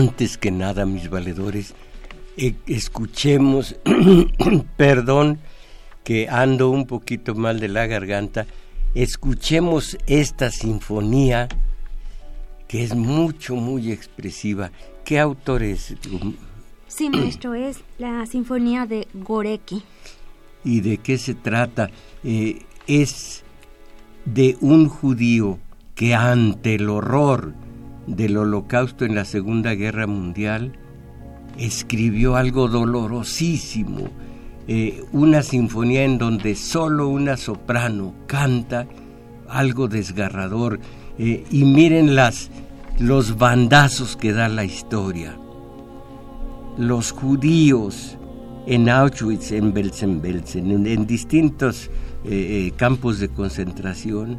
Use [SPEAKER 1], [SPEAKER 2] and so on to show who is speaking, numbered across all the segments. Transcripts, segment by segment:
[SPEAKER 1] Antes que nada, mis valedores, eh, escuchemos, perdón que ando un poquito mal de la garganta, escuchemos esta sinfonía que es mucho, muy expresiva. ¿Qué autor es?
[SPEAKER 2] Sí, maestro, es la sinfonía de Goreki.
[SPEAKER 1] ¿Y de qué se trata? Eh, es de un judío que ante el horror del holocausto en la Segunda Guerra Mundial, escribió algo dolorosísimo, eh, una sinfonía en donde solo una soprano canta algo desgarrador. Eh, y miren las, los bandazos que da la historia. Los judíos en Auschwitz, en Belsen-Belsen, en, distintos eh, campos de concentración,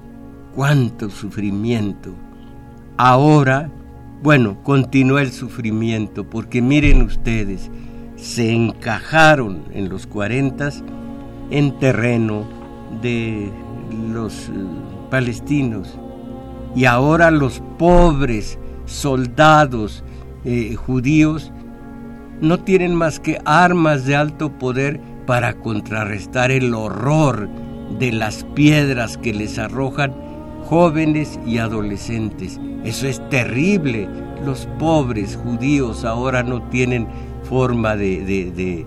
[SPEAKER 1] cuánto sufrimiento Ahora, bueno, continúa el sufrimiento, porque miren ustedes, se encajaron en los 40 en terreno de los eh, palestinos. Y ahora los pobres soldados eh, judíos no tienen más que armas de alto poder para contrarrestar el horror de las piedras que les arrojan jóvenes y adolescentes. Eso es terrible. Los pobres judíos ahora no tienen forma de,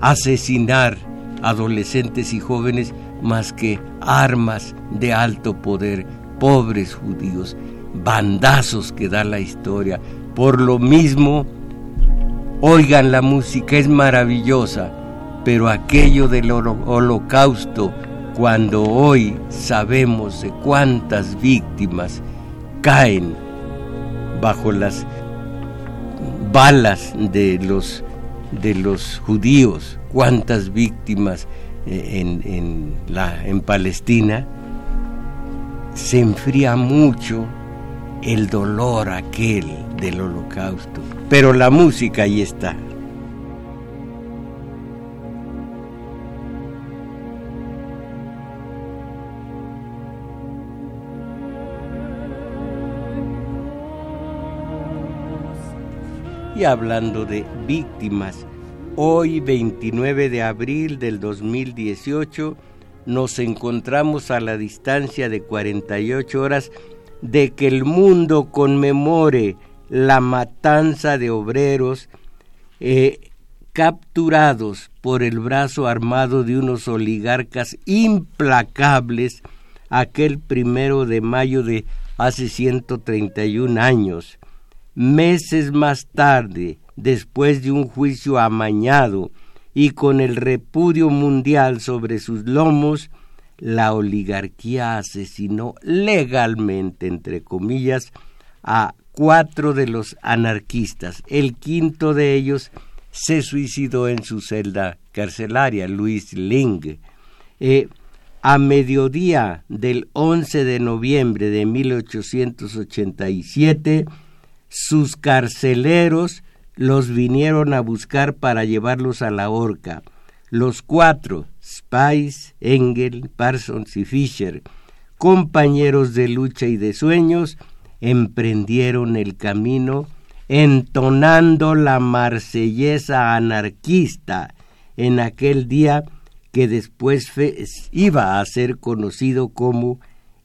[SPEAKER 1] asesinar adolescentes y jóvenes más que armas de alto poder. Pobres judíos, bandazos que da la historia. Por lo mismo, oigan la música, es maravillosa, pero aquello del holocausto, cuando hoy sabemos de cuántas víctimas caen bajo las balas de los, de los judíos, cuántas víctimas eh, en, en, la, en Palestina, se enfría mucho el dolor aquel del holocausto. Pero la música ahí está. Y hablando de víctimas, hoy 29 de abril del 2018 nos encontramos a la distancia de 48 horas de que el mundo conmemore la matanza de obreros eh, capturados por el brazo armado de unos oligarcas implacables aquel primero de mayo de hace 131 años meses más tarde, después de un juicio amañado y con el repudio mundial sobre sus lomos, la oligarquía asesinó legalmente, entre comillas, a cuatro de los anarquistas. El quinto de ellos se suicidó en su celda carcelaria, Luis Ling. Eh, a mediodía del 11 de noviembre de 1887, sus carceleros los vinieron a buscar para llevarlos a la horca. Los cuatro, Spice, Engel, Parsons y Fisher, compañeros de lucha y de sueños, emprendieron el camino entonando la marsellesa anarquista en aquel día que después iba a ser conocido como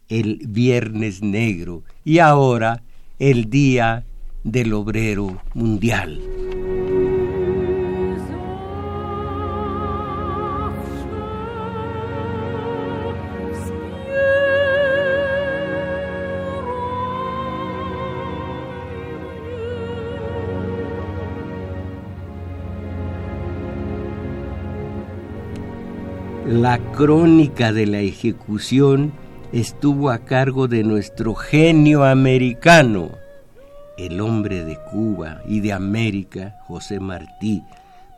[SPEAKER 1] el Viernes Negro y ahora el Día del obrero mundial. La crónica de la ejecución estuvo a cargo de nuestro genio americano, el hombre de Cuba y de América, José Martí,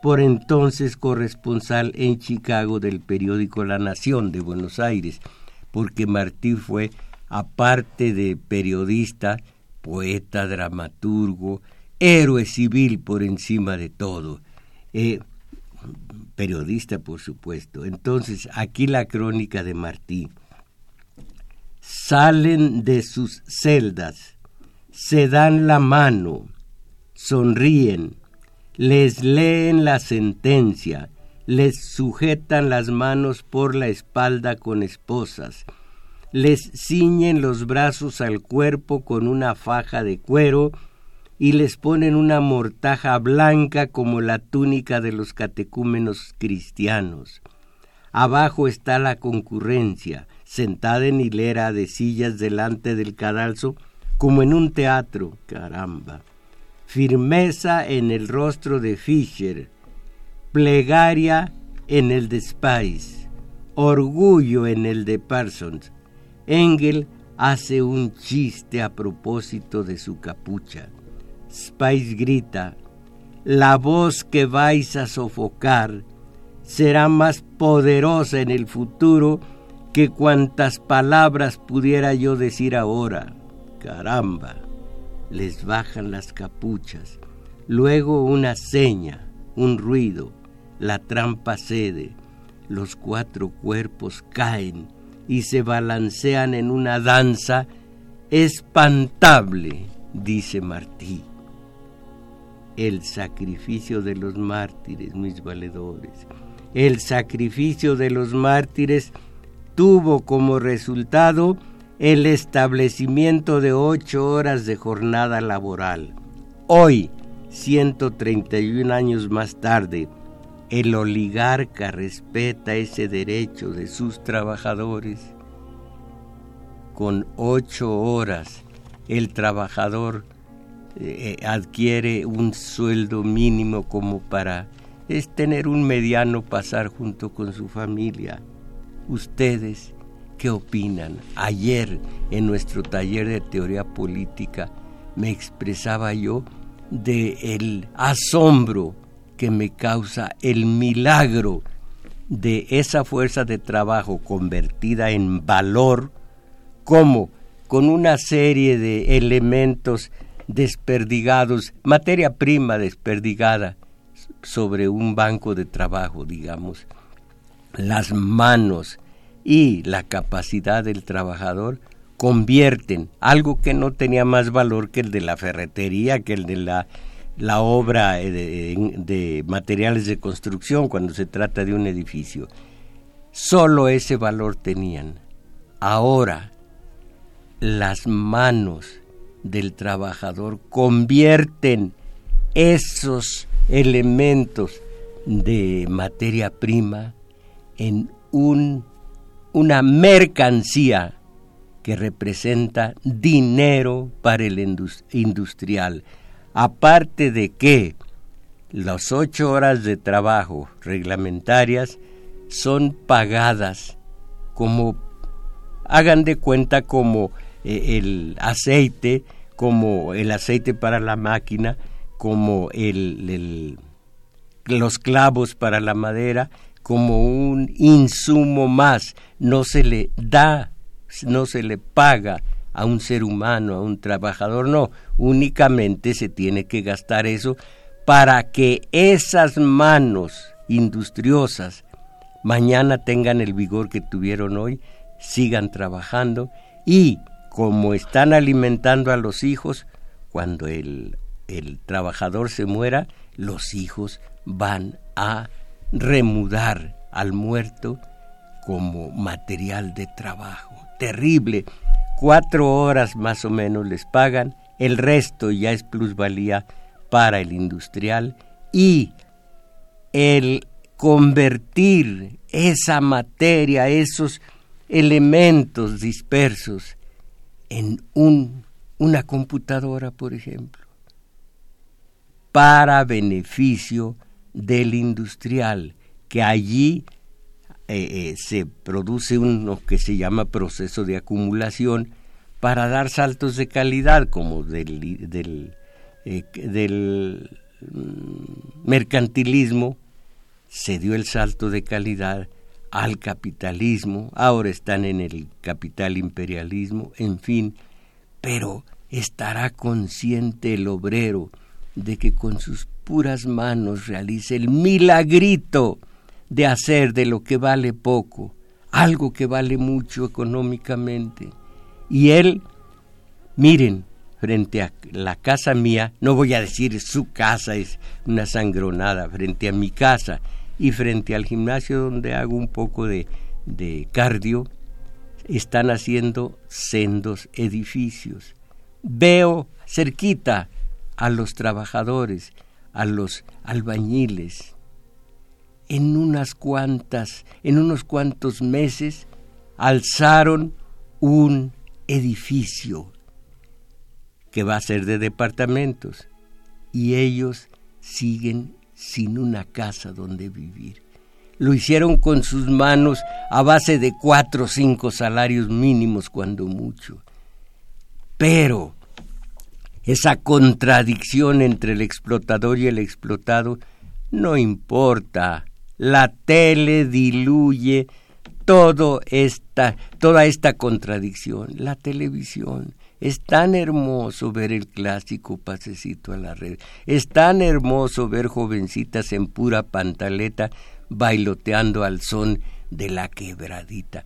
[SPEAKER 1] por entonces corresponsal en Chicago del periódico La Nación de Buenos Aires, porque Martí fue, aparte de periodista, poeta, dramaturgo, héroe civil por encima de todo. Eh, periodista, por supuesto. Entonces, aquí la crónica de Martí. Salen de sus celdas, se dan la mano, sonríen, les leen la sentencia, les sujetan las manos por la espalda con esposas, les ciñen los brazos al cuerpo con una faja de cuero y les ponen una mortaja blanca como la túnica de los catecúmenos cristianos. Abajo está la concurrencia, sentada en hilera de sillas delante del cadalso, como en un teatro, caramba. Firmeza en el rostro de Fischer, plegaria en el de Spice, orgullo en el de Parsons. Engel hace un chiste a propósito de su capucha. Spice grita, la voz que vais a sofocar será más poderosa en el futuro que cuantas palabras pudiera yo decir ahora. Caramba, les bajan las capuchas, luego una seña, un ruido, la trampa cede, los cuatro cuerpos caen y se balancean en una danza espantable, dice Martí el sacrificio de los mártires, mis valedores. El sacrificio de los mártires tuvo como resultado el establecimiento de ocho horas de jornada laboral. Hoy, 131 años más tarde, el oligarca respeta ese derecho de sus trabajadores. Con ocho horas, el trabajador eh, adquiere un sueldo mínimo como para es tener un mediano pasar junto con su familia. ¿Ustedes qué opinan? Ayer en nuestro taller de teoría política me expresaba yo de el asombro que me causa el milagro de esa fuerza de trabajo convertida en valor como con una serie de elementos desperdigados, materia prima desperdigada sobre un banco de trabajo, digamos, las manos y la capacidad del trabajador convierten algo que no tenía más valor que el de la ferretería, que el de la, la obra de, de materiales de construcción cuando se trata de un edificio. Solo ese valor tenían. Ahora, las manos del trabajador convierten esos elementos de materia prima en un, una mercancía que representa dinero para el industrial. Aparte de que las ocho horas de trabajo reglamentarias son pagadas como, hagan de cuenta como eh, el aceite como el aceite para la máquina, como el, los clavos para la madera, como un insumo más. No se le da, no se le paga a un ser humano, a un trabajador, no, únicamente se tiene que gastar eso para que esas manos industriosas mañana tengan el vigor que tuvieron hoy, sigan trabajando y como están alimentando a los hijos, cuando el, el trabajador se muera, los hijos van a remudar al muerto como material de trabajo. Terrible. Cuatro horas más o menos les pagan, el resto ya es plusvalía para el industrial y el convertir esa materia, esos elementos dispersos en un, una computadora, por ejemplo, para beneficio del industrial, que allí eh, se produce uno que se llama proceso de acumulación para dar saltos de calidad, como del, del, del mm, mercantilismo se dio el salto de calidad al capitalismo, ahora están en el capital imperialismo, en fin, pero estará consciente el obrero de que con sus puras manos realice el milagrito de hacer de lo que vale poco algo que vale mucho económicamente. Y él, miren, frente a la casa mía, no voy a decir su casa es una sangronada, frente a mi casa y frente al gimnasio donde hago un poco de, de cardio, están haciendo sendos edificios. Veo cerquita a los trabajadores, a los albañiles. En unas cuantas, en unos cuantos meses, alzaron un edificio que va a ser de departamentos y ellos siguen sin una casa donde vivir. Lo hicieron con sus manos a base de cuatro o cinco salarios mínimos cuando mucho. Pero esa contradicción entre el explotador y el explotado no importa. La tele diluye todo esta, toda esta contradicción. La televisión. Es tan hermoso ver el clásico pasecito a la red. Es tan hermoso ver jovencitas en pura pantaleta bailoteando al son de la quebradita.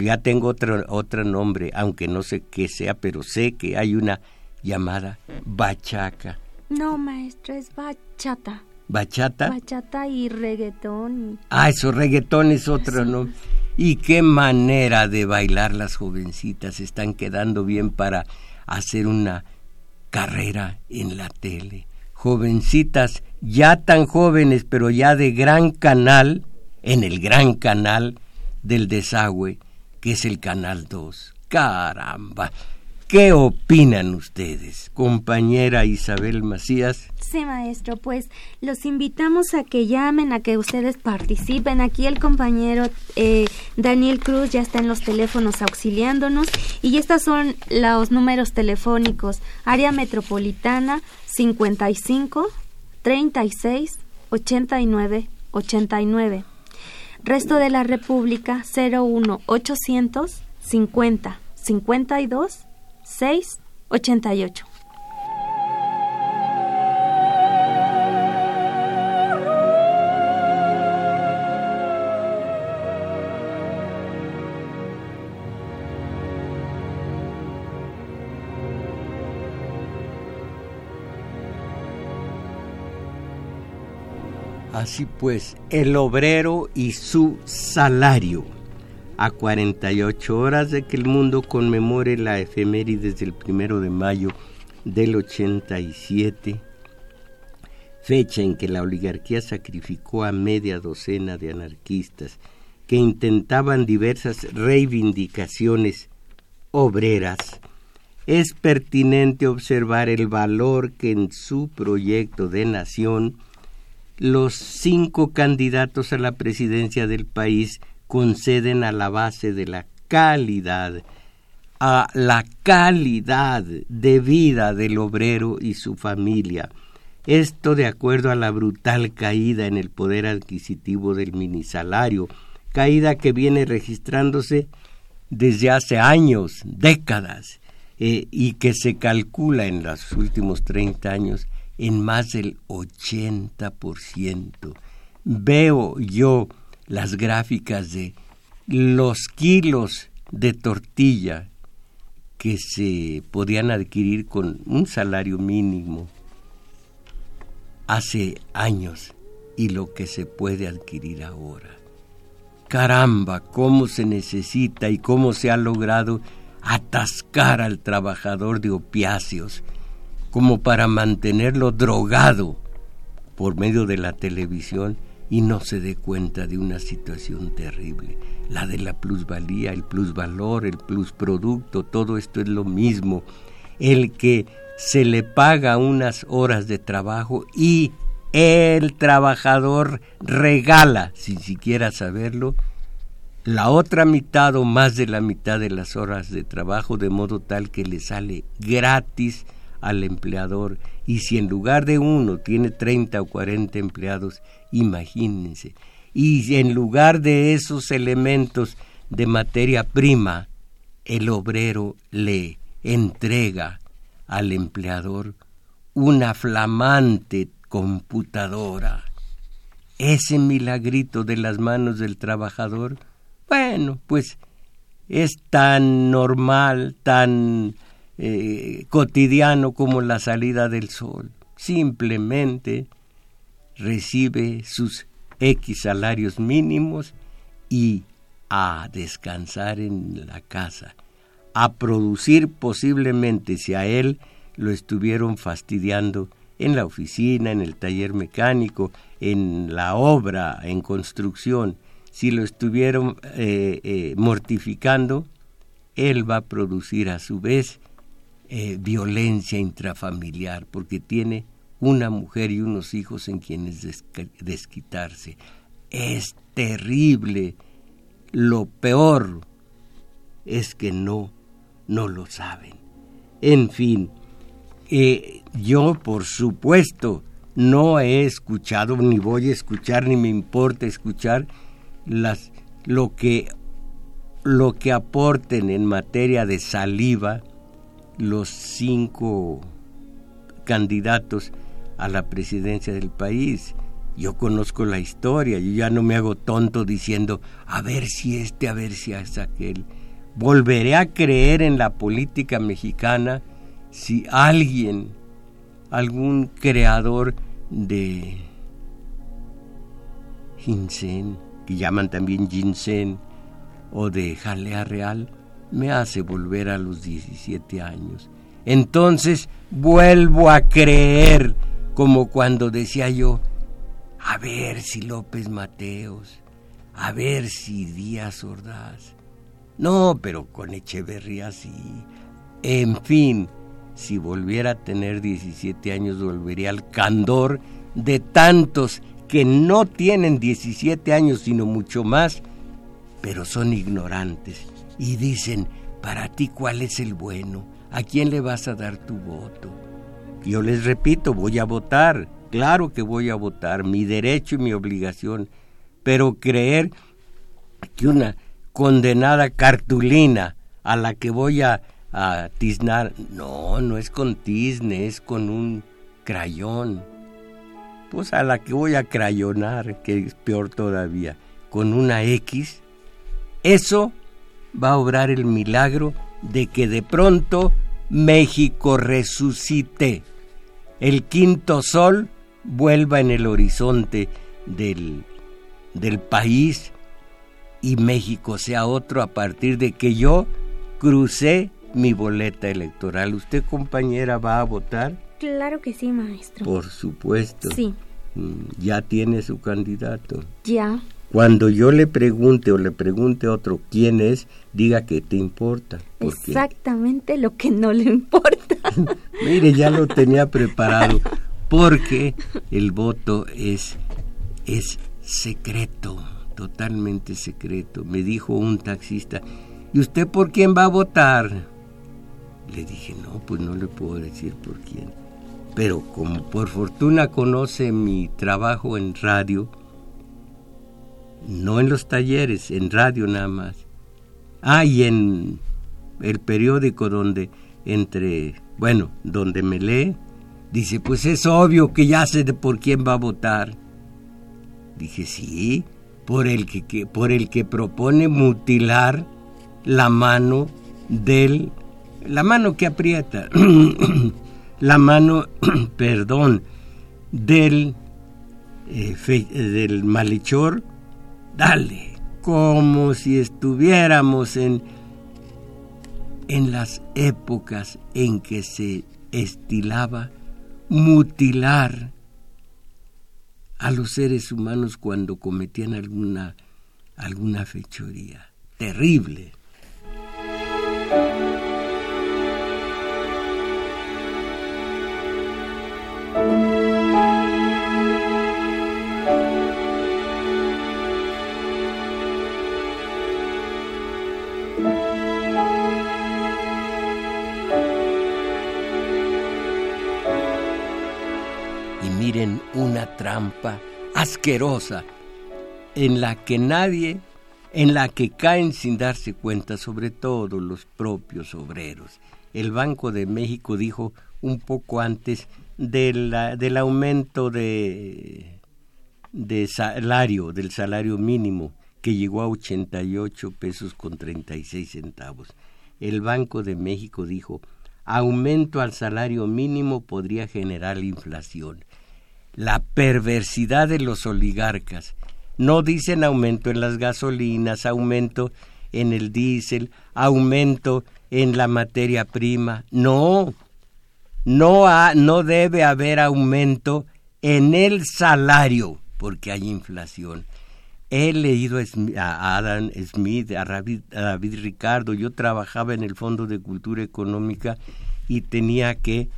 [SPEAKER 1] Ya tengo otro, otro nombre, aunque no sé qué sea, pero sé que hay una llamada bachaca.
[SPEAKER 2] No, maestro, es bachata.
[SPEAKER 1] ¿Bachata?
[SPEAKER 2] Bachata y reggaetón.
[SPEAKER 1] Ah, eso, reggaetón es otro, ¿no? Y qué manera de bailar las jovencitas. Están quedando bien para hacer una carrera en la tele. Jovencitas ya tan jóvenes, pero ya de gran canal, en el gran canal del desagüe, que es el Canal 2. Caramba, ¿Qué opinan ustedes, compañera Isabel Macías?
[SPEAKER 2] Sí, maestro, pues los invitamos a que llamen, a que ustedes participen. Aquí el compañero eh, Daniel Cruz ya está en los teléfonos auxiliándonos y estos son los números telefónicos. Área metropolitana 55 36 89 89. Resto de la República 01 800 50 52 688.
[SPEAKER 1] Así pues, el obrero y su salario a 48 horas de que el mundo conmemore la efeméride del primero de mayo del 87, fecha en que la oligarquía sacrificó a media docena de anarquistas que intentaban diversas reivindicaciones obreras, es pertinente observar el valor que en su proyecto de nación los cinco candidatos a la presidencia del país conceden a la base de la calidad, a la calidad de vida del obrero y su familia. Esto de acuerdo a la brutal caída en el poder adquisitivo del minisalario, caída que viene registrándose desde hace años, décadas, eh, y que se calcula en los últimos 30 años en más del 80%. Veo yo las gráficas de los kilos de tortilla que se podían adquirir con un salario mínimo hace años y lo que se puede adquirir ahora. Caramba, cómo se necesita y cómo se ha logrado atascar al trabajador de opiáceos, como para mantenerlo drogado por medio de la televisión y no se dé cuenta de una situación terrible, la de la plusvalía, el plusvalor, el plusproducto, todo esto es lo mismo. El que se le paga unas horas de trabajo y el trabajador regala, sin siquiera saberlo, la otra mitad o más de la mitad de las horas de trabajo de modo tal que le sale gratis al empleador y si en lugar de uno tiene 30 o 40 empleados, imagínense, y en lugar de esos elementos de materia prima, el obrero le entrega al empleador una flamante computadora. Ese milagrito de las manos del trabajador, bueno, pues es tan normal, tan eh, cotidiano como la salida del sol. Simplemente recibe sus X salarios mínimos y a descansar en la casa, a producir posiblemente si a él lo estuvieron fastidiando en la oficina, en el taller mecánico, en la obra, en construcción, si lo estuvieron eh, eh, mortificando, él va a producir a su vez eh, violencia intrafamiliar, porque tiene una mujer y unos hijos en quienes desquitarse. Es terrible. Lo peor es que no, no lo saben. En fin, eh, yo por supuesto no he escuchado, ni voy a escuchar, ni me importa escuchar las, lo, que, lo que aporten en materia de saliva los cinco candidatos a la presidencia del país. Yo conozco la historia, yo ya no me hago tonto diciendo, a ver si este, a ver si es aquel. Volveré a creer en la política mexicana si alguien, algún creador de ginseng, que llaman también ginseng, o de jalea real, me hace volver a los 17 años. Entonces vuelvo a creer, como cuando decía yo, a ver si López Mateos, a ver si Díaz Ordaz. No, pero con Echeverría sí. En fin, si volviera a tener 17 años, volvería al candor de tantos que no tienen 17 años, sino mucho más, pero son ignorantes y dicen, para ti cuál es el bueno, a quién le vas a dar tu voto. Yo les repito, voy a votar, claro que voy a votar, mi derecho y mi obligación, pero creer que una condenada cartulina a la que voy a, a tiznar, no, no es con tizne, es con un crayón. Pues a la que voy a crayonar, que es peor todavía, con una X, eso va a obrar el milagro de que de pronto México resucite, el quinto sol vuelva en el horizonte del, del país y México sea otro a partir de que yo crucé mi boleta electoral. ¿Usted, compañera, va a votar?
[SPEAKER 2] Claro que sí, maestro.
[SPEAKER 1] Por supuesto.
[SPEAKER 2] Sí.
[SPEAKER 1] Mm, ya tiene su candidato.
[SPEAKER 2] Ya.
[SPEAKER 1] Cuando yo le pregunte o le pregunte a otro quién es, diga que te importa.
[SPEAKER 2] Exactamente lo que no le importa.
[SPEAKER 1] Mire, ya lo tenía preparado, porque el voto es, es secreto, totalmente secreto. Me dijo un taxista, ¿y usted por quién va a votar? Le dije, no, pues no le puedo decir por quién. Pero como por fortuna conoce mi trabajo en radio, no en los talleres, en radio nada más. Ah, y en el periódico donde entre, bueno, donde me lee, dice, pues es obvio que ya sé de por quién va a votar. Dije, sí, por el que, por el que propone mutilar la mano del, la mano que aprieta, la mano, perdón, del, eh, del malhechor dale, como si estuviéramos en, en las épocas en que se estilaba mutilar a los seres humanos cuando cometían alguna, alguna fechoría. Terrible. Trampa asquerosa en la que nadie, en la que caen sin darse cuenta, sobre todo los propios obreros. El Banco de México dijo un poco antes del aumento de, de salario, del salario mínimo, que llegó a 88 pesos con 36 centavos. El Banco de México dijo, aumento al salario mínimo podría generar inflación. La perversidad de los oligarcas. No dicen aumento en las gasolinas, aumento en el diésel, aumento en la materia prima. No, no, no debe haber aumento en el salario porque hay inflación. He leído a Adam Smith, a David, Ricardo, yo trabajaba en el Fondo de Cultura Económica y tenía que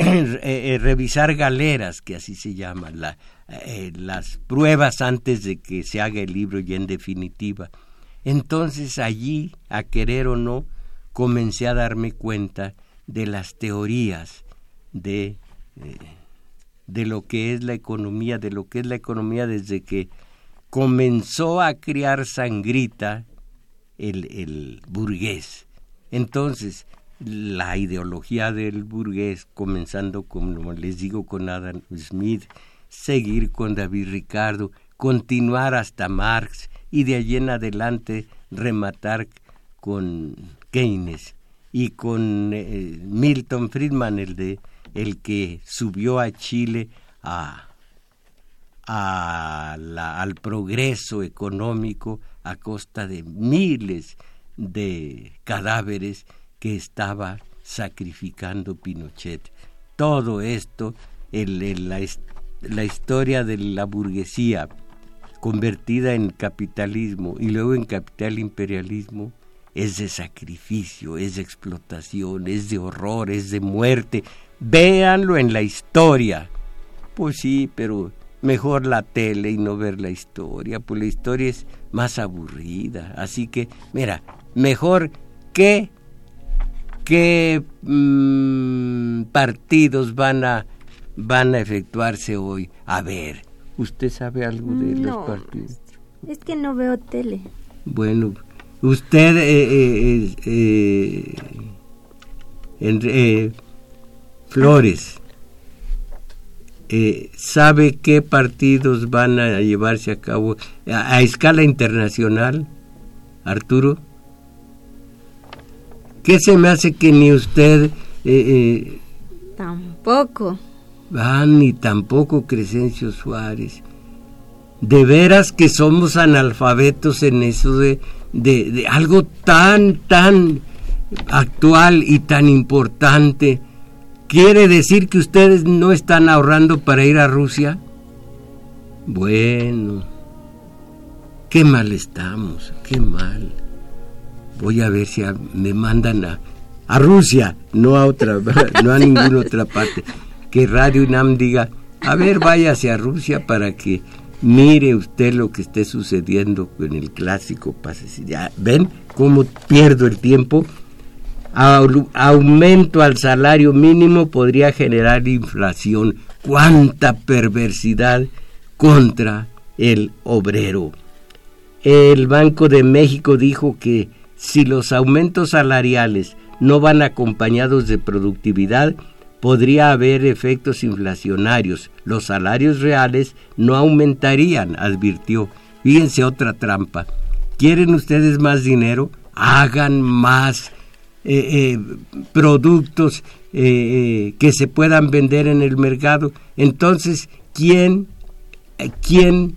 [SPEAKER 1] eh, eh, revisar galeras, que así se llaman, eh, las pruebas antes de que se haga el libro y en definitiva. Entonces allí, a querer o no, comencé a darme cuenta de las teorías de, de lo que es la economía, de lo que es la economía desde que comenzó a criar sangrita el, el burgués. Entonces, la ideología del burgués, comenzando, como les digo, con Adam Smith, seguir con David Ricardo, continuar hasta Marx y de allí en adelante rematar con Keynes y con eh, Milton Friedman, el de el que subió a Chile a, al progreso económico a costa de miles de cadáveres que estaba sacrificando Pinochet. Todo esto, la historia de la burguesía convertida en capitalismo y luego en capital imperialismo, es de sacrificio, es de explotación, es de horror, es de muerte. Véanlo en la historia. Pues sí, pero mejor la tele y no ver la historia, pues la historia es más aburrida. Así que, mira, mejor que qué mm, partidos van a van a efectuarse hoy. A ver, ¿usted sabe algo de los partidos?
[SPEAKER 2] Es que no veo tele.
[SPEAKER 1] Bueno, usted eh, eh, eh, Flores eh, sabe qué partidos van a llevarse a cabo a, escala internacional, Arturo. ¿Qué se me hace que ni usted... Eh,
[SPEAKER 2] eh, tampoco.
[SPEAKER 1] Ah, ni tampoco Crescencio Suárez. De veras que somos analfabetos en eso de, de, de algo tan, tan actual y tan importante ¿Quiere decir que ustedes no están ahorrando para ir a Rusia? Bueno, qué mal estamos, qué mal. Voy a ver si me mandan a, a Rusia, no a otra, no a ninguna otra parte. Que Radio UNAM diga, a ver, váyase a Rusia para que mire usted lo que esté sucediendo con el clásico pase. ¿Ven cómo pierdo el tiempo? aumento al salario mínimo podría generar inflación. ¡Cuánta perversidad contra el obrero! El Banco de México dijo que si los aumentos salariales no van acompañados de productividad, podría haber efectos inflacionarios. Los salarios reales no aumentarían, advirtió. Fíjense otra trampa. ¿Quieren ustedes más dinero? Hagan más eh, eh, productos eh, que se puedan vender en el mercado. Entonces, ¿quién, ¿quién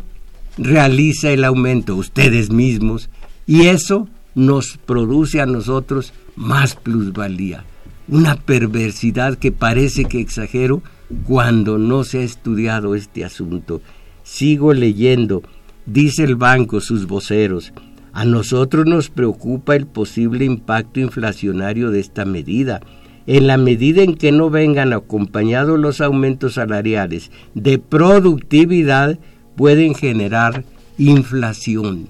[SPEAKER 1] realiza el aumento? Ustedes mismos. Y eso nos produce a nosotros más plusvalía. Una perversidad que parece que exagero cuando no se ha estudiado este asunto. Sigo leyendo, dice el banco, sus voceros, a nosotros nos preocupa el posible impacto inflacionario de esta medida. En la medida en que no vengan acompañados los aumentos salariales de productividad, pueden generar inflación.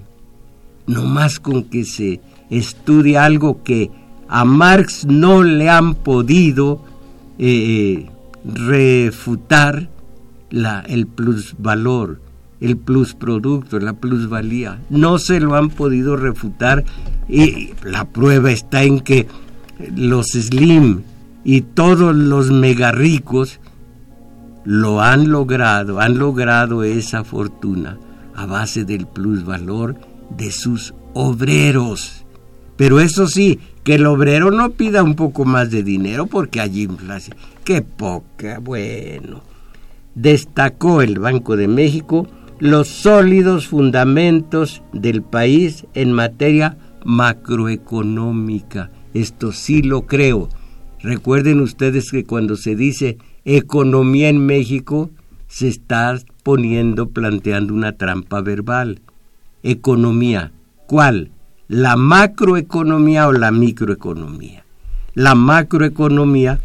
[SPEAKER 1] No más con que se estudie algo que a Marx no le han podido eh, refutar la, el plusvalor, el plusproducto, la plusvalía. No se lo han podido refutar y la prueba está en que los Slim y todos los mega ricos lo han logrado, han logrado esa fortuna a base del plusvalor de sus obreros. Pero eso sí, que el obrero no pida un poco más de dinero porque hay inflación. ¡Qué poca! Bueno. Destacó el Banco de México los sólidos fundamentos del país en materia macroeconómica. Esto sí lo creo. Recuerden ustedes que cuando se dice economía en México, se está poniendo, planteando una trampa verbal. Economía. ¿Cuál? ¿La macroeconomía o la microeconomía? La macroeconomía,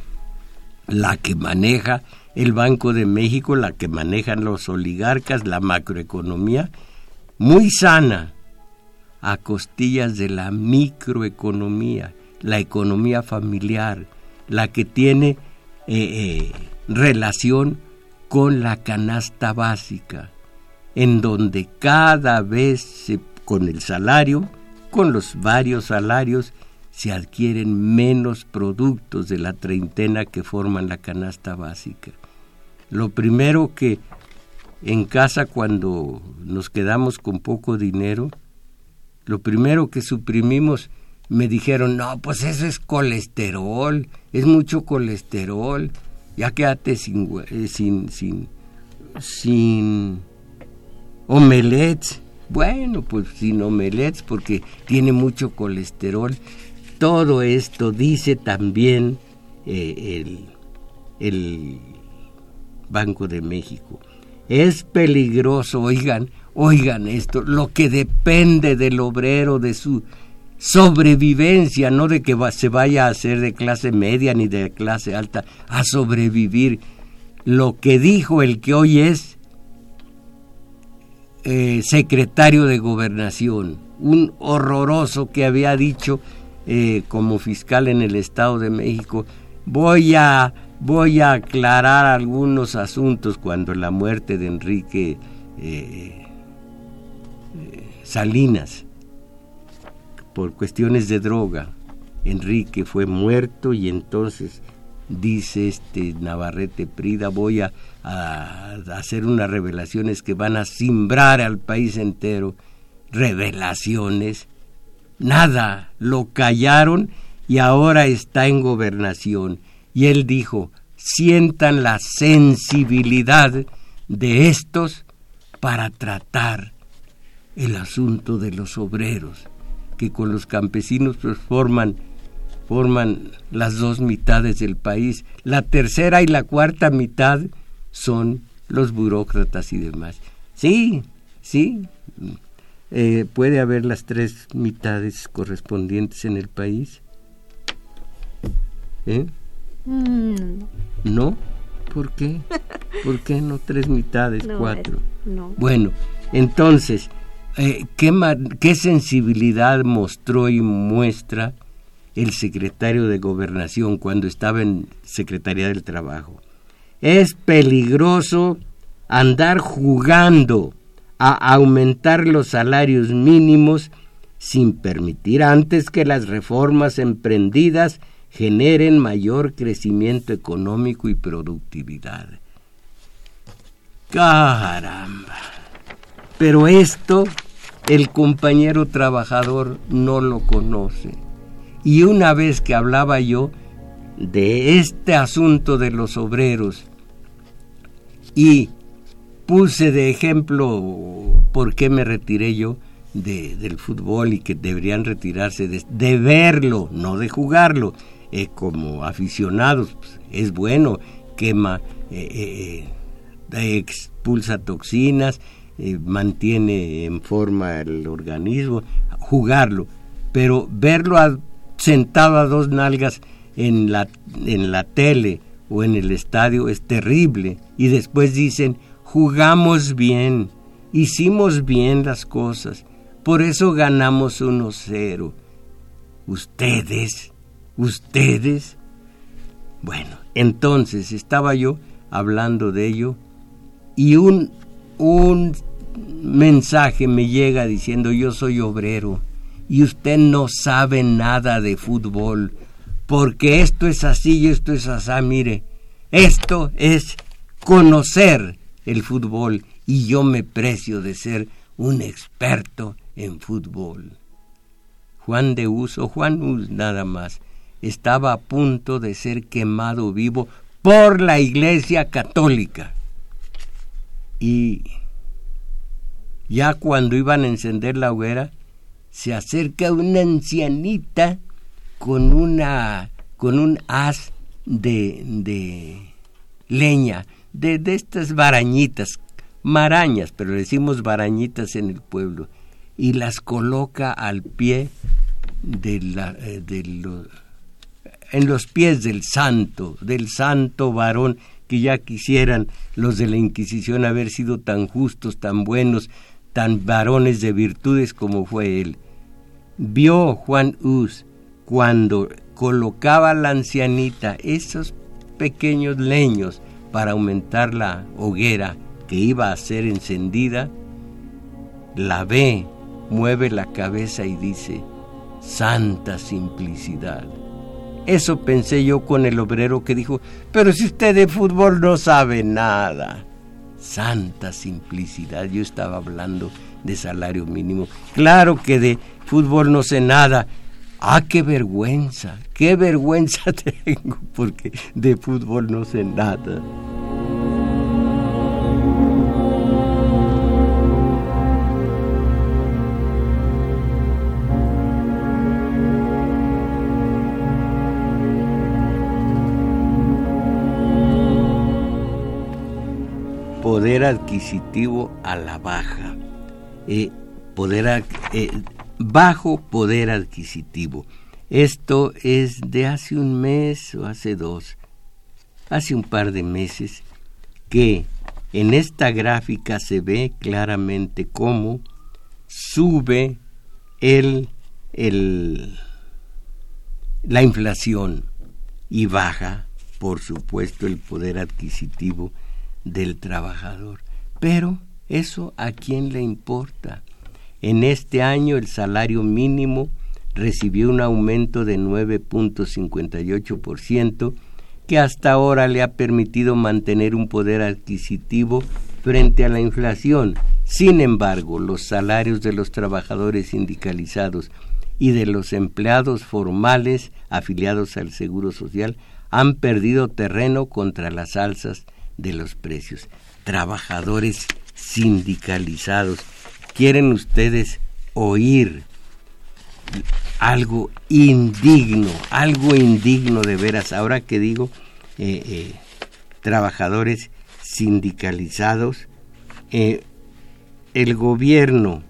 [SPEAKER 1] la que maneja el Banco de México, la que manejan los oligarcas, la macroeconomía, muy sana, a costillas de la microeconomía, la economía familiar, la que tiene eh, eh, relación con la canasta básica, en donde cada vez con el salario, con los varios salarios, se adquieren menos productos de la treintena que forman la canasta básica. Lo primero que en casa cuando nos quedamos con poco dinero, lo primero que suprimimos me dijeron, no, pues eso es colesterol, es mucho colesterol, ya quédate sin, eh, sin, sin, sin omelets. Bueno, pues sin omelets porque tiene mucho colesterol. Todo esto dice también eh, el, el Banco de México. Es peligroso, oigan, oigan esto, lo que depende del obrero, de su sobrevivencia, no de que se vaya a ser de clase media ni de clase alta, a sobrevivir. Lo que dijo el que hoy es eh, secretario de gobernación, un horroroso que había dicho eh, como fiscal en el Estado de México, voy a, voy a aclarar algunos asuntos cuando la muerte de Enrique eh, Salinas por cuestiones de droga. Enrique fue muerto y entonces dice este Navarrete Prida, voy a, hacer unas revelaciones que van a simbrar al país entero. Revelaciones. Nada, lo callaron y ahora está en gobernación. Y él dijo, sientan la sensibilidad de estos para tratar el asunto de los obreros que con los campesinos pues, forman, forman las dos mitades del país. La tercera y la cuarta mitad son los burócratas y demás. Sí, sí, eh, puede haber las tres mitades correspondientes en el país. ¿Eh? Mm. ¿No? ¿Por qué? ¿Por qué no tres mitades, cuatro? no. Bueno, entonces, eh, ¿qué, sensibilidad mostró y muestra el secretario de Gobernación cuando estaba en Secretaría del Trabajo? Es peligroso andar jugando a aumentar los salarios mínimos sin permitir antes que las reformas emprendidas generen mayor crecimiento económico y productividad. Caramba. Pero esto el compañero trabajador no lo conoce. Y una vez que hablaba yo de este asunto de los obreros y puse de ejemplo por qué me retiré yo del fútbol y que deberían retirarse de, verlo, no de jugarlo. Eh, como aficionados pues, es bueno, quema, eh, eh, expulsa toxinas, eh, mantiene en forma el organismo, jugarlo, pero verlo sentado a dos nalgas en la, en la tele o en el estadio es terrible. Y después dicen, jugamos bien, hicimos bien las cosas, por eso ganamos 1-0. Ustedes, ustedes. Bueno, entonces estaba yo hablando de ello y un, un mensaje me llega diciendo yo soy obrero y usted no sabe nada de fútbol, porque esto es así y esto es así, mire, esto es conocer el fútbol y yo me precio de ser un experto en fútbol. Juan de Uso, Juan Us nada más, estaba a punto de ser quemado vivo por la Iglesia Católica. Y ya cuando iban a encender la hoguera, se acerca una ancianita con una con un haz de, de leña, de, de estas barañitas, marañas, pero decimos barañitas en el pueblo, y las coloca al pie de la, eh, de en los pies del santo, del santo varón, que ya quisieran los de la Inquisición haber sido tan justos, tan buenos, tan varones de virtudes como fue él. Vio Juan Hus cuando colocaba la ancianita esos pequeños leños para aumentar la hoguera que iba a ser encendida, la ve, mueve la cabeza y dice, santa simplicidad. Eso pensé yo con el obrero que dijo, pero si usted de fútbol no sabe nada santa simplicidad. Yo estaba hablando de salario mínimo. Claro que de fútbol no sé nada. Ah, qué vergüenza, qué vergüenza tengo porque de fútbol no sé nada. poder adquisitivo a la baja, eh, poder, eh, bajo poder adquisitivo. Esto es de hace un mes o hace dos, hace un par de meses, que en esta gráfica se ve claramente cómo sube el, el, la inflación y baja, por supuesto, el poder adquisitivo del trabajador. Pero eso a quién le importa. En este año el salario mínimo recibió un aumento de 9.58% que hasta ahora le ha permitido mantener un poder adquisitivo frente a la inflación. Sin embargo, los salarios de los trabajadores sindicalizados y de los empleados formales afiliados al Seguro Social han perdido terreno contra las alzas de los precios. Trabajadores sindicalizados. ¿Quieren ustedes oír algo indigno, algo indigno de veras? Ahora que digo eh, eh, trabajadores sindicalizados, eh, el gobierno,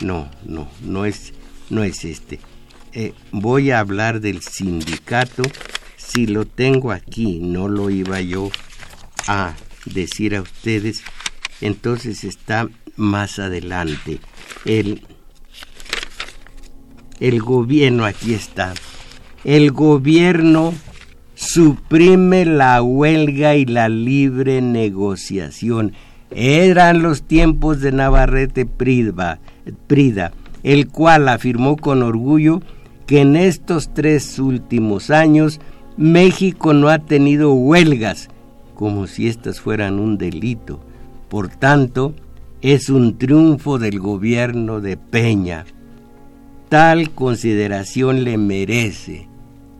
[SPEAKER 1] no, no, no es, no es este. voy a hablar del sindicato. Si lo tengo aquí, no lo iba yo a decir a ustedes, entonces está más adelante. El, el gobierno, aquí está, el gobierno suprime la huelga y la libre negociación. Eran los tiempos de Navarrete Prida, Prida, el cual afirmó con orgullo que en estos tres últimos años México no ha tenido huelgas, como si éstas fueran un delito. Por tanto, es un triunfo del gobierno de Peña. Tal consideración le merece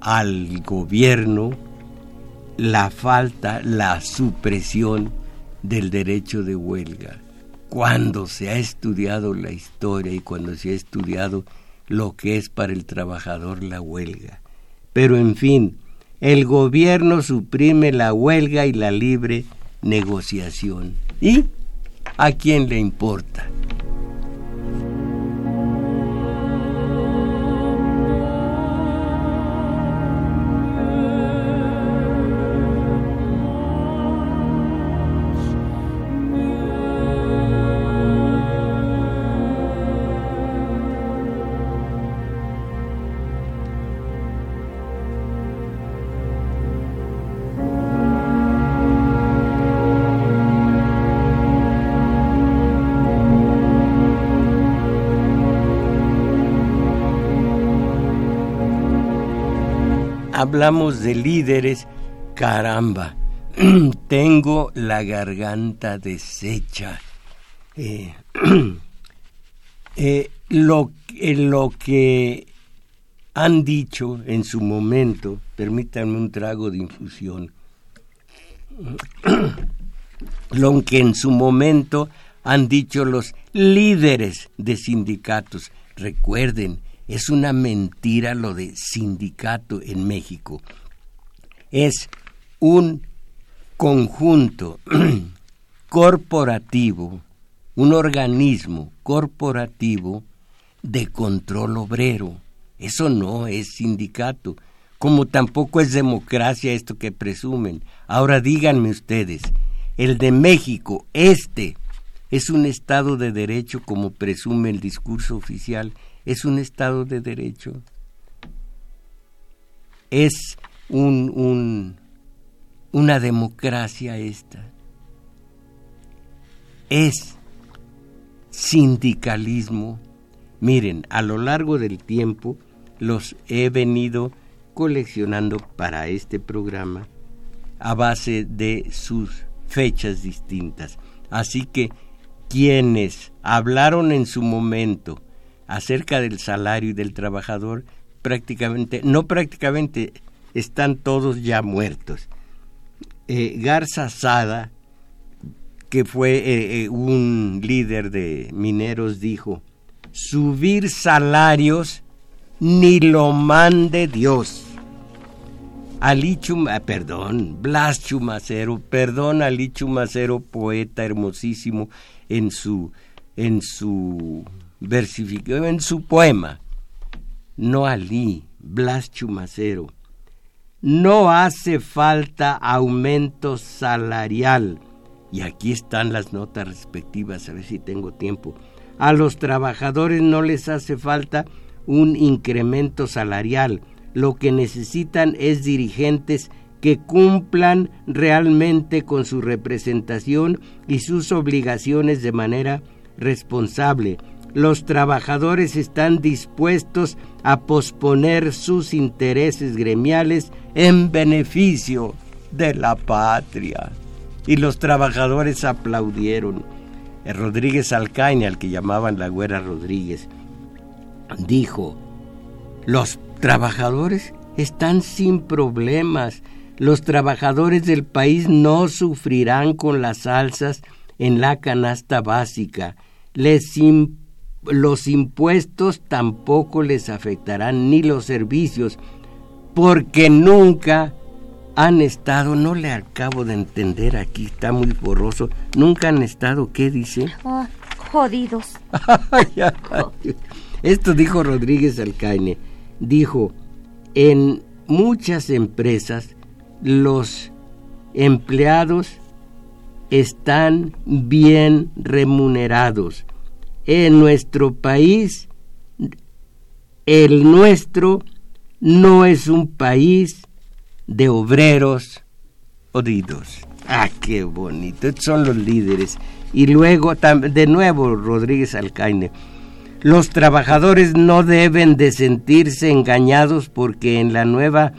[SPEAKER 1] al gobierno la falta, la supresión del derecho de huelga. Cuando se ha estudiado la historia y cuando se ha estudiado lo que es para el trabajador la huelga. Pero en fin, el gobierno suprime la huelga y la libre negociación. ¿Y a quién le importa? Hablamos de líderes, caramba, tengo la garganta deshecha. Eh, eh, lo, lo que han dicho en su momento, permítanme un trago de infusión, lo que en su momento han dicho los líderes de sindicatos. Recuerden, es una mentira lo de sindicato en México. Es un conjunto corporativo, un organismo corporativo de control obrero. Eso no es sindicato, como tampoco es democracia esto que presumen. Ahora díganme ustedes, el de México, este, es un Estado de Derecho como presume el discurso oficial, es un Estado de Derecho. Es un, un, una democracia esta. Es sindicalismo. Miren, a lo largo del tiempo los he venido coleccionando para este programa a base de sus fechas distintas. Así que quienes hablaron en su momento acerca del salario y del trabajador, prácticamente, no prácticamente, están todos ya muertos. Eh, Garza Sada, que fue eh, eh, un líder de mineros, dijo, subir salarios ni lo mande Dios. Ali Chuma, perdón, Blas Chumacero, perdón Ali Chumacero, poeta hermosísimo en su en su versificación, en su poema. No Ali, Blas Chumacero. No hace falta aumento salarial. Y aquí están las notas respectivas, a ver si tengo tiempo. A los trabajadores no les hace falta un incremento salarial lo que necesitan es dirigentes que cumplan realmente con su representación y sus obligaciones de manera responsable. Los trabajadores están dispuestos a posponer sus intereses gremiales en beneficio de la patria. Y los trabajadores aplaudieron. Rodríguez Alcaña, al que llamaban la güera Rodríguez, dijo, los trabajadores están sin problemas. Los trabajadores del país no sufrirán con las alzas en la canasta básica. Los impuestos tampoco les afectarán ni los servicios, porque nunca han estado, no le acabo de entender aquí, está muy borroso, nunca han estado, ¿qué dice?
[SPEAKER 2] Ah, jodidos.
[SPEAKER 1] Esto dijo Rodríguez Alcaine dijo, en muchas empresas los empleados están bien remunerados. En nuestro país, el nuestro no es un país de obreros odidos. Ah, qué bonito. Estos son los líderes. Y luego, de nuevo, Rodríguez Alcaine los trabajadores no deben de sentirse engañados porque en la nueva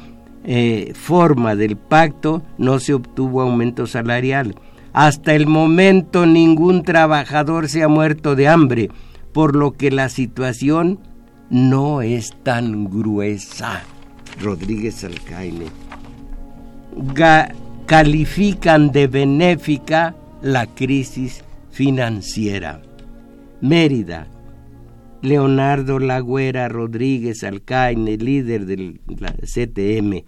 [SPEAKER 1] eh, forma del pacto no se obtuvo aumento salarial. Hasta el momento ningún trabajador se ha muerto de hambre, por lo que la situación no es tan gruesa. Rodríguez Alcaine. califican de benéfica la crisis financiera. Mérida, Leonardo Lagüera Rodríguez Alcaine, líder del CTM,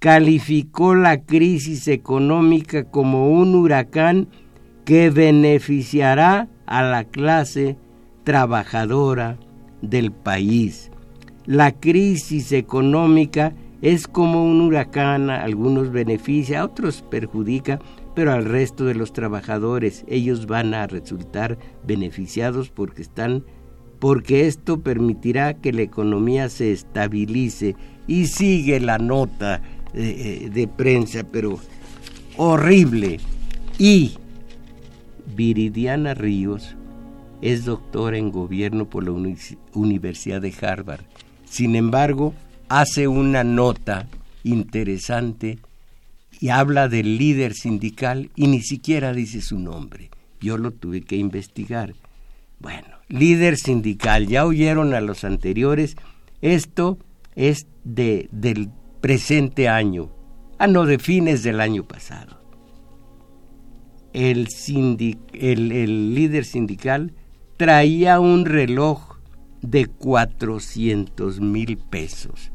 [SPEAKER 1] calificó la crisis económica como un huracán que beneficiará a la clase trabajadora del país. La crisis económica es como un huracán, a algunos beneficia, a otros perjudica, pero al resto de los trabajadores ellos van a resultar beneficiados porque están porque esto permitirá que la economía se estabilice y sigue la nota eh, de, prensa, pero horrible. Y Viridiana Ríos es doctora en gobierno por la Universidad de Harvard. Sin embargo, hace una nota interesante y habla del líder sindical y ni siquiera dice su nombre. Yo lo tuve que investigar. Bueno, líder sindical, ya oyeron a los anteriores, esto es de, del presente año, ah no, de fines del año pasado. El, el, el líder sindical traía un reloj de 400 mil pesos.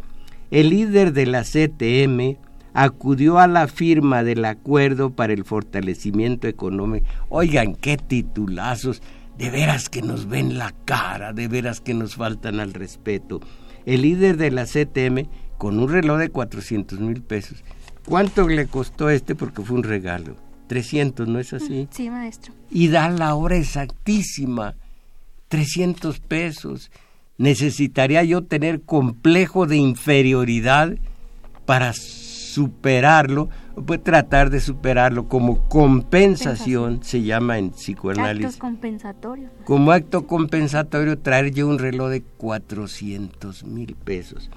[SPEAKER 1] El líder de la CTM acudió a la firma del acuerdo para el fortalecimiento económico. Oigan, qué titulazos. De veras que nos ven la cara, de veras que nos faltan al respeto. El líder de la CTM con un reloj de 400 mil pesos. ¿Cuánto le costó este? Porque fue un regalo. 300, ¿no es así?
[SPEAKER 2] Sí, maestro.
[SPEAKER 1] Y da la hora exactísima. 300 pesos. Necesitaría yo tener complejo de inferioridad para superarlo, pues tratar de superarlo como compensación, se llama en psicoanálisis.
[SPEAKER 2] Actos compensatorios.
[SPEAKER 1] Como acto compensatorio traer yo un reloj de 400 mil pesos.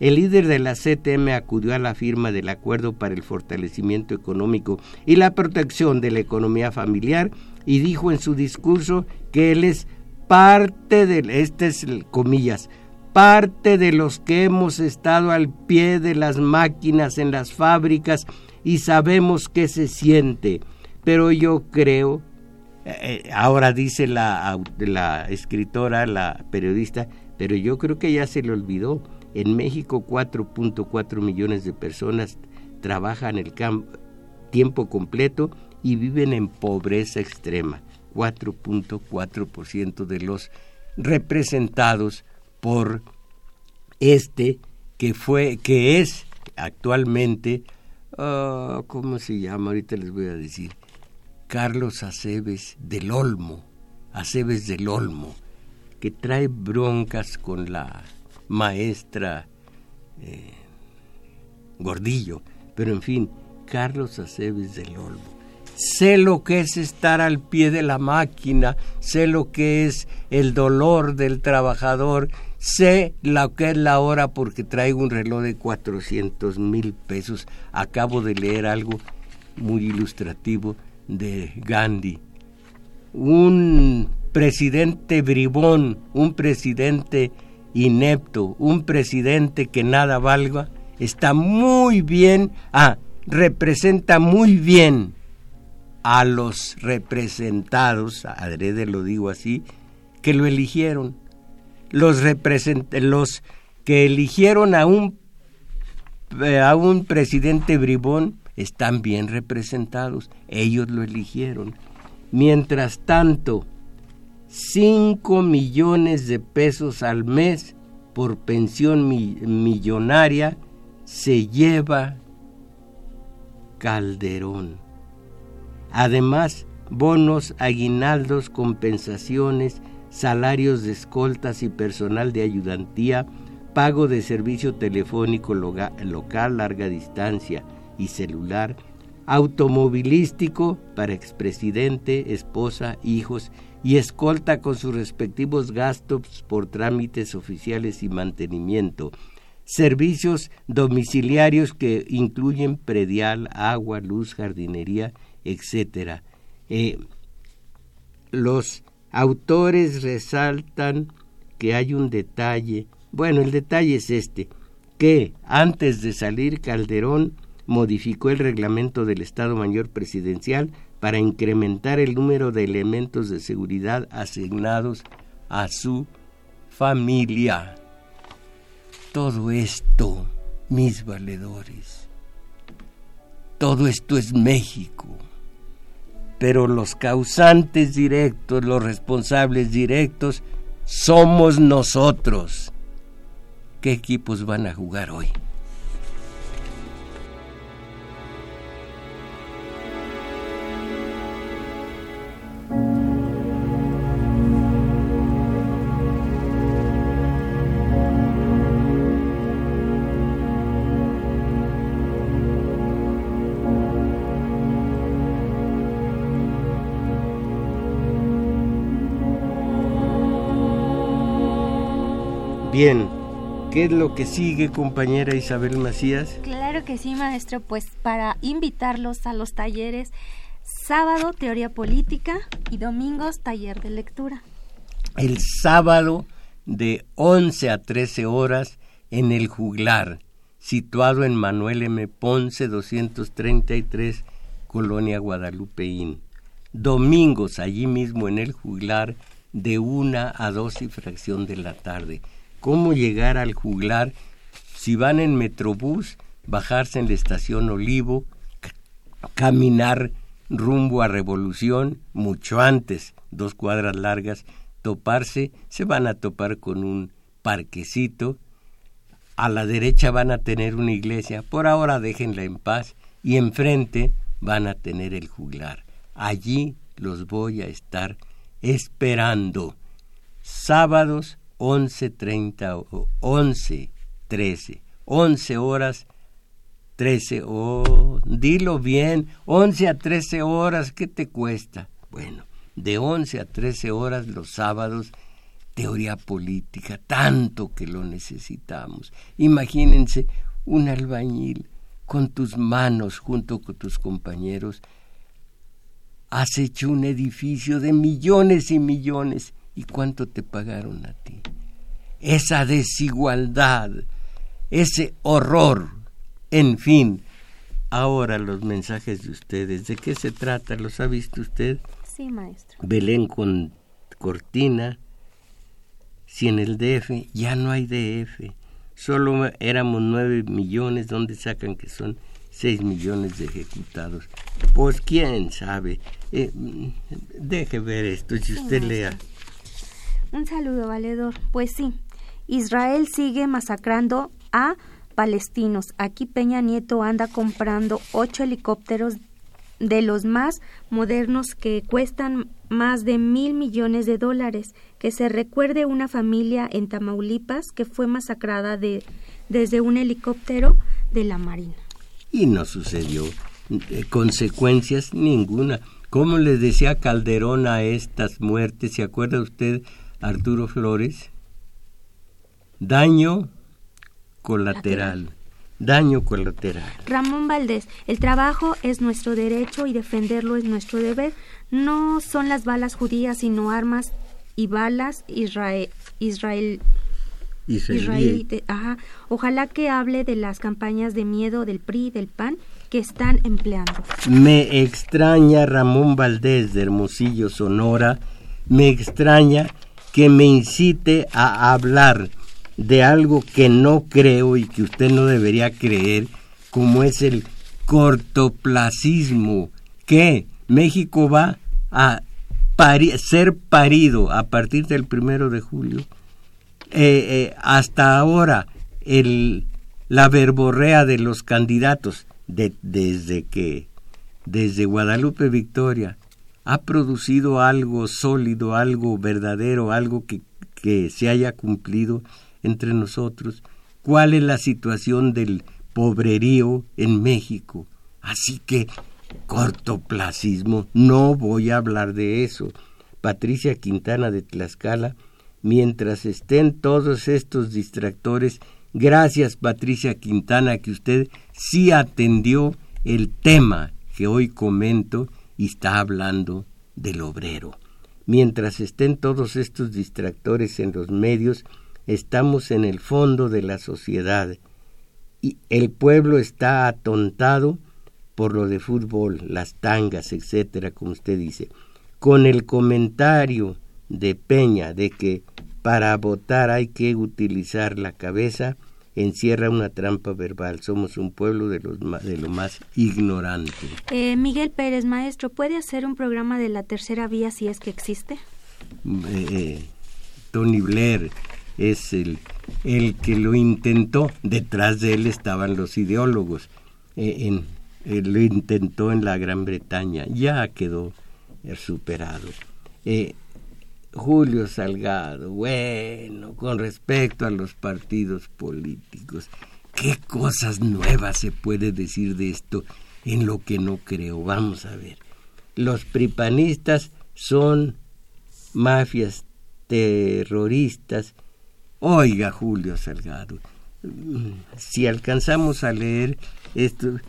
[SPEAKER 1] El líder de la CTM acudió a la firma del acuerdo para el fortalecimiento económico y la protección de la economía familiar y dijo en su discurso que él es parte del, este es comillas, parte de los que hemos estado al pie de las máquinas en las fábricas y sabemos qué se siente. Pero yo creo, eh, ahora dice la escritora, la periodista, pero yo creo que ya se le olvidó. En México 4.4 millones de personas trabajan el tiempo completo y viven en pobreza extrema. 4.4% de los representados por este que fue que es actualmente ah, ¿cómo se llama? Ahorita les voy a decir. Carlos Aceves del Olmo, Aceves del Olmo, que trae broncas con la maestra eh, Gordillo, pero en fin, Carlos Aceves del Olmo sé lo que es estar al pie de la máquina, sé lo que es el dolor del trabajador, sé lo que es la hora porque traigo un reloj de 400 mil pesos. Acabo de leer algo muy ilustrativo de Gandhi. Un presidente bribón, un presidente inepto, un presidente que nada valga, está muy bien, ah, representa muy bien a los representados, adrede lo digo así, que lo eligieron. Los, los que eligieron a un, eh, a un presidente bribón están bien representados, ellos lo eligieron. Mientras tanto, 5 millones de pesos al mes por pensión millonaria se lleva Calderón. Además, bonos, aguinaldos, compensaciones, salarios de escoltas y personal de ayudantía, pago de servicio telefónico local, larga distancia y celular, automovilístico para expresidente, esposa, hijos y escolta con sus respectivos gastos por trámites oficiales y mantenimiento, servicios domiciliarios que incluyen predial, agua, luz, jardinería etcétera. Eh, los autores resaltan que hay un detalle, bueno, el detalle es este, que antes de salir Calderón modificó el reglamento del Estado Mayor Presidencial para incrementar el número de elementos de seguridad asignados a su familia. Todo esto, mis valedores, todo esto es México pero los causantes directos, los responsables directos, somos nosotros. ¿Qué equipos van a jugar hoy? Bien, ¿Qué es lo que sigue, compañera Isabel Macías?
[SPEAKER 2] Claro que sí, maestro, pues para invitarlos a los talleres, sábado teoría política y domingos taller de lectura.
[SPEAKER 1] El sábado de 11 a 13 horas en el juglar, situado en Manuel M. Ponce 233, Colonia Guadalupeín. Domingos allí mismo en el juglar de una a dos y fracción de la tarde. ¿Cómo llegar al juglar? Si van en Metrobús, bajarse en la estación Olivo, caminar rumbo a Revolución, mucho antes, dos cuadras largas, toparse, se van a topar con un parquecito, a la derecha van a tener una iglesia, por ahora déjenla en paz, y enfrente van a tener el juglar. Allí los voy a estar esperando. Sábados 11.30 o 11, 13, 11 horas 13, oh, dilo bien, 11 a 13 horas, ¿qué te cuesta? Bueno, de 11 a 13 horas los sábados, teoría política, tanto que lo necesitamos. Imagínense un albañil con tus manos junto con tus compañeros. Has hecho un edificio de millones y millones. ¿Y cuánto te pagaron a ti? Esa desigualdad, ese horror, en fin. Ahora los mensajes de ustedes, ¿de qué se trata? ¿Los ha visto usted?
[SPEAKER 2] Sí, maestro.
[SPEAKER 1] Belén con cortina. Si en el DF ya no hay DF, solo éramos nueve millones, ¿dónde sacan que son seis millones de ejecutados? Pues quién sabe. Eh, deje ver esto, si usted lea.
[SPEAKER 2] Un saludo, valedor. Pues sí, Israel sigue masacrando a palestinos. Aquí Peña Nieto anda comprando ocho helicópteros de los más modernos que cuestan más de mil millones de dólares. Que se recuerde una familia en Tamaulipas que fue masacrada de, desde un helicóptero de la Marina.
[SPEAKER 1] Y no sucedió eh, consecuencias ninguna. ¿Cómo le decía Calderón a estas muertes? ¿Se acuerda usted, Arturo Flores? Daño colateral daño colateral.
[SPEAKER 2] Ramón Valdés, el trabajo es nuestro derecho y defenderlo es nuestro deber. No son las balas judías, sino armas y balas Israel, Israel Ajá. Ojalá que hable de las campañas de miedo del PRI, del PAN, que están empleando.
[SPEAKER 1] Me extraña Ramón Valdés de Hermosillo, Sonora, me extraña que me incite a hablar de algo que no creo y que usted no debería creer, como es el cortoplacismo, que México va a ser parido a partir del primero de julio. Eh, eh, hasta ahora, el, la verborrea de los candidatos, de, desde que, desde Guadalupe Victoria, ha producido algo sólido, algo verdadero, algo que, que se haya cumplido entre nosotros cuál es la situación del pobrerío en México. Así que, cortoplacismo, no voy a hablar de eso. Patricia Quintana de Tlaxcala, mientras estén todos estos distractores, gracias Patricia Quintana que usted sí atendió el tema que hoy comento y está hablando del obrero. Mientras estén todos estos distractores en los medios, estamos en el fondo de la sociedad y el pueblo está atontado por lo de fútbol, las tangas, etcétera, como usted dice, con el comentario de Peña de que para votar hay que utilizar la cabeza, encierra una trampa verbal. Somos un pueblo de, los, de lo más ignorante.
[SPEAKER 2] Eh, Miguel Pérez, maestro, ¿puede hacer un programa de la tercera vía si es que existe?
[SPEAKER 1] Eh, eh, Tony Blair, es el, el que lo intentó. Detrás de él estaban los ideólogos. Eh, en, lo intentó en la Gran Bretaña. Ya quedó superado. Eh, Julio Salgado, bueno, con respecto a los partidos políticos, ¿qué cosas nuevas se puede decir de esto en lo que no creo? Vamos a ver. Los pripanistas son mafias terroristas Oiga, Julio Salgado, si alcanzamos a leer esto,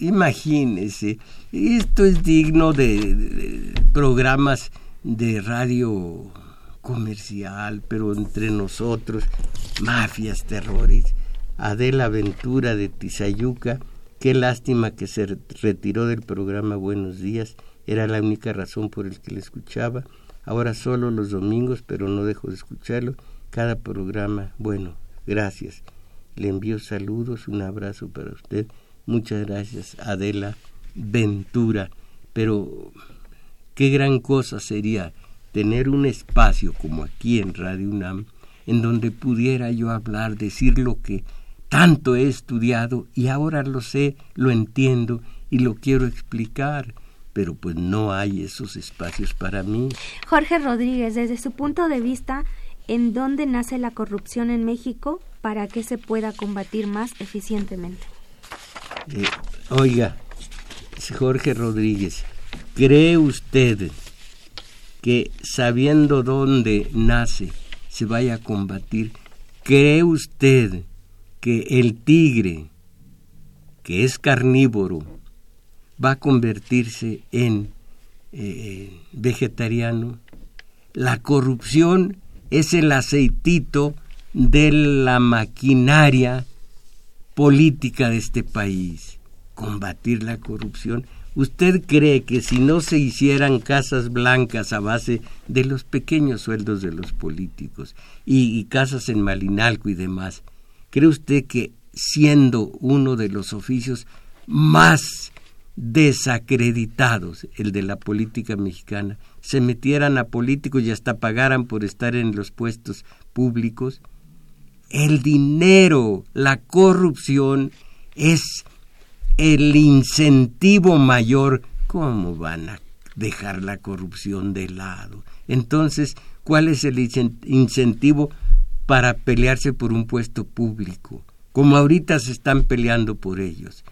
[SPEAKER 1] imagínese, esto es digno de, programas de radio comercial, pero entre nosotros, mafias, terrores. Adela Ventura de Tizayuca, qué lástima que se retiró del programa Buenos Días, era la única razón por el que le escuchaba. Ahora solo los domingos, pero no dejo de escucharlo cada programa. Bueno, gracias. Le envío saludos, un abrazo para usted. Muchas gracias, Adela Ventura. Pero qué gran cosa sería tener un espacio como aquí en Radio UNAM, en donde pudiera yo hablar, decir lo que tanto he estudiado y ahora lo sé, lo entiendo y lo quiero explicar pero pues no hay esos espacios para mí.
[SPEAKER 2] Jorge Rodríguez, desde su punto de vista, en dónde nace la corrupción en México para que se pueda combatir más eficientemente.
[SPEAKER 1] Eh, oiga, Jorge Rodríguez, ¿cree usted que sabiendo dónde nace se vaya a combatir? ¿Cree usted que el tigre, que es carnívoro, va a convertirse en eh, vegetariano? La corrupción es el aceitito de la maquinaria política de este país. Combatir la corrupción. ¿Usted cree que si no se hicieran casas blancas a base de los pequeños sueldos de los políticos y, casas en Malinalco y demás, cree usted que siendo uno de los oficios más desacreditados, el de la política mexicana, se metieran a políticos y hasta pagaran por estar en los puestos públicos. El dinero, la corrupción es el incentivo mayor. ¿Cómo van a dejar la corrupción de lado? Entonces, ¿cuál es el incentivo para pelearse por un puesto público? Como ahorita se están peleando por ellos.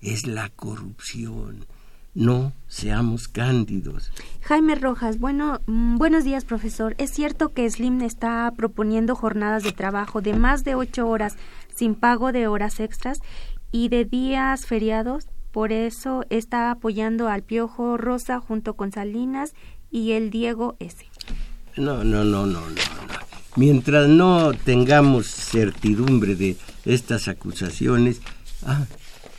[SPEAKER 1] Es la corrupción no seamos cándidos.
[SPEAKER 2] Jaime Rojas, bueno, mm, buenos días, profesor. ¿Es cierto que Slim está proponiendo jornadas de trabajo de más de ocho horas sin pago de horas extras y de días feriados? Por eso está apoyando al Piojo Rosa junto con Salinas y el Diego S.
[SPEAKER 1] No, no, no, no, no. Mientras no tengamos certidumbre de estas acusaciones, ah,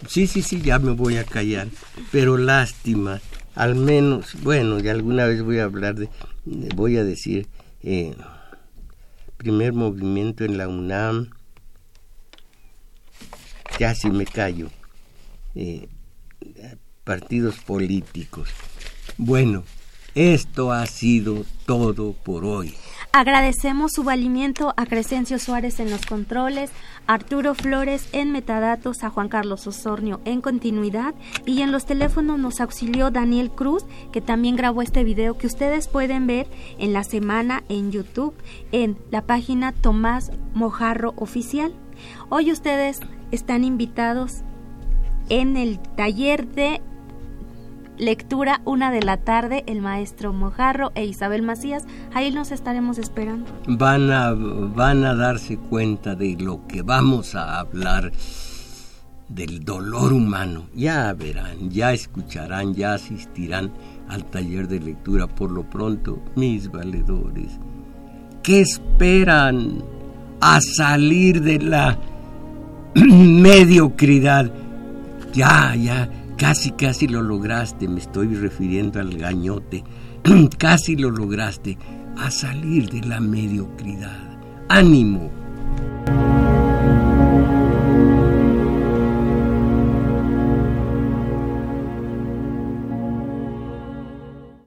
[SPEAKER 1] Sí, sí, sí, ya me voy a callar, pero lástima, al menos, bueno, y alguna vez voy a hablar de, voy a decir, eh, primer movimiento en la UNAM, casi me callo, eh, partidos políticos. Bueno, esto ha sido todo por hoy.
[SPEAKER 2] Agradecemos su valimiento a Crescencio Suárez en los controles, Arturo Flores en metadatos, a Juan Carlos Osornio en continuidad y en los teléfonos nos auxilió Daniel Cruz, que también grabó este video que ustedes pueden ver en la semana en YouTube en la página Tomás Mojarro Oficial. Hoy ustedes están invitados en el taller de lectura una de la tarde, el maestro Mojarro e Isabel Macías. Ahí nos estaremos esperando.
[SPEAKER 1] Van a, van a darse cuenta de lo que vamos a hablar del dolor humano. Ya verán, ya escucharán, ya asistirán al taller de lectura. Por lo pronto, mis valedores, ¿qué esperan a salir de la mediocridad? Ya, ya, Casi, casi lo lograste, me estoy refiriendo al gañote. casi lo lograste a salir de la mediocridad. Ánimo,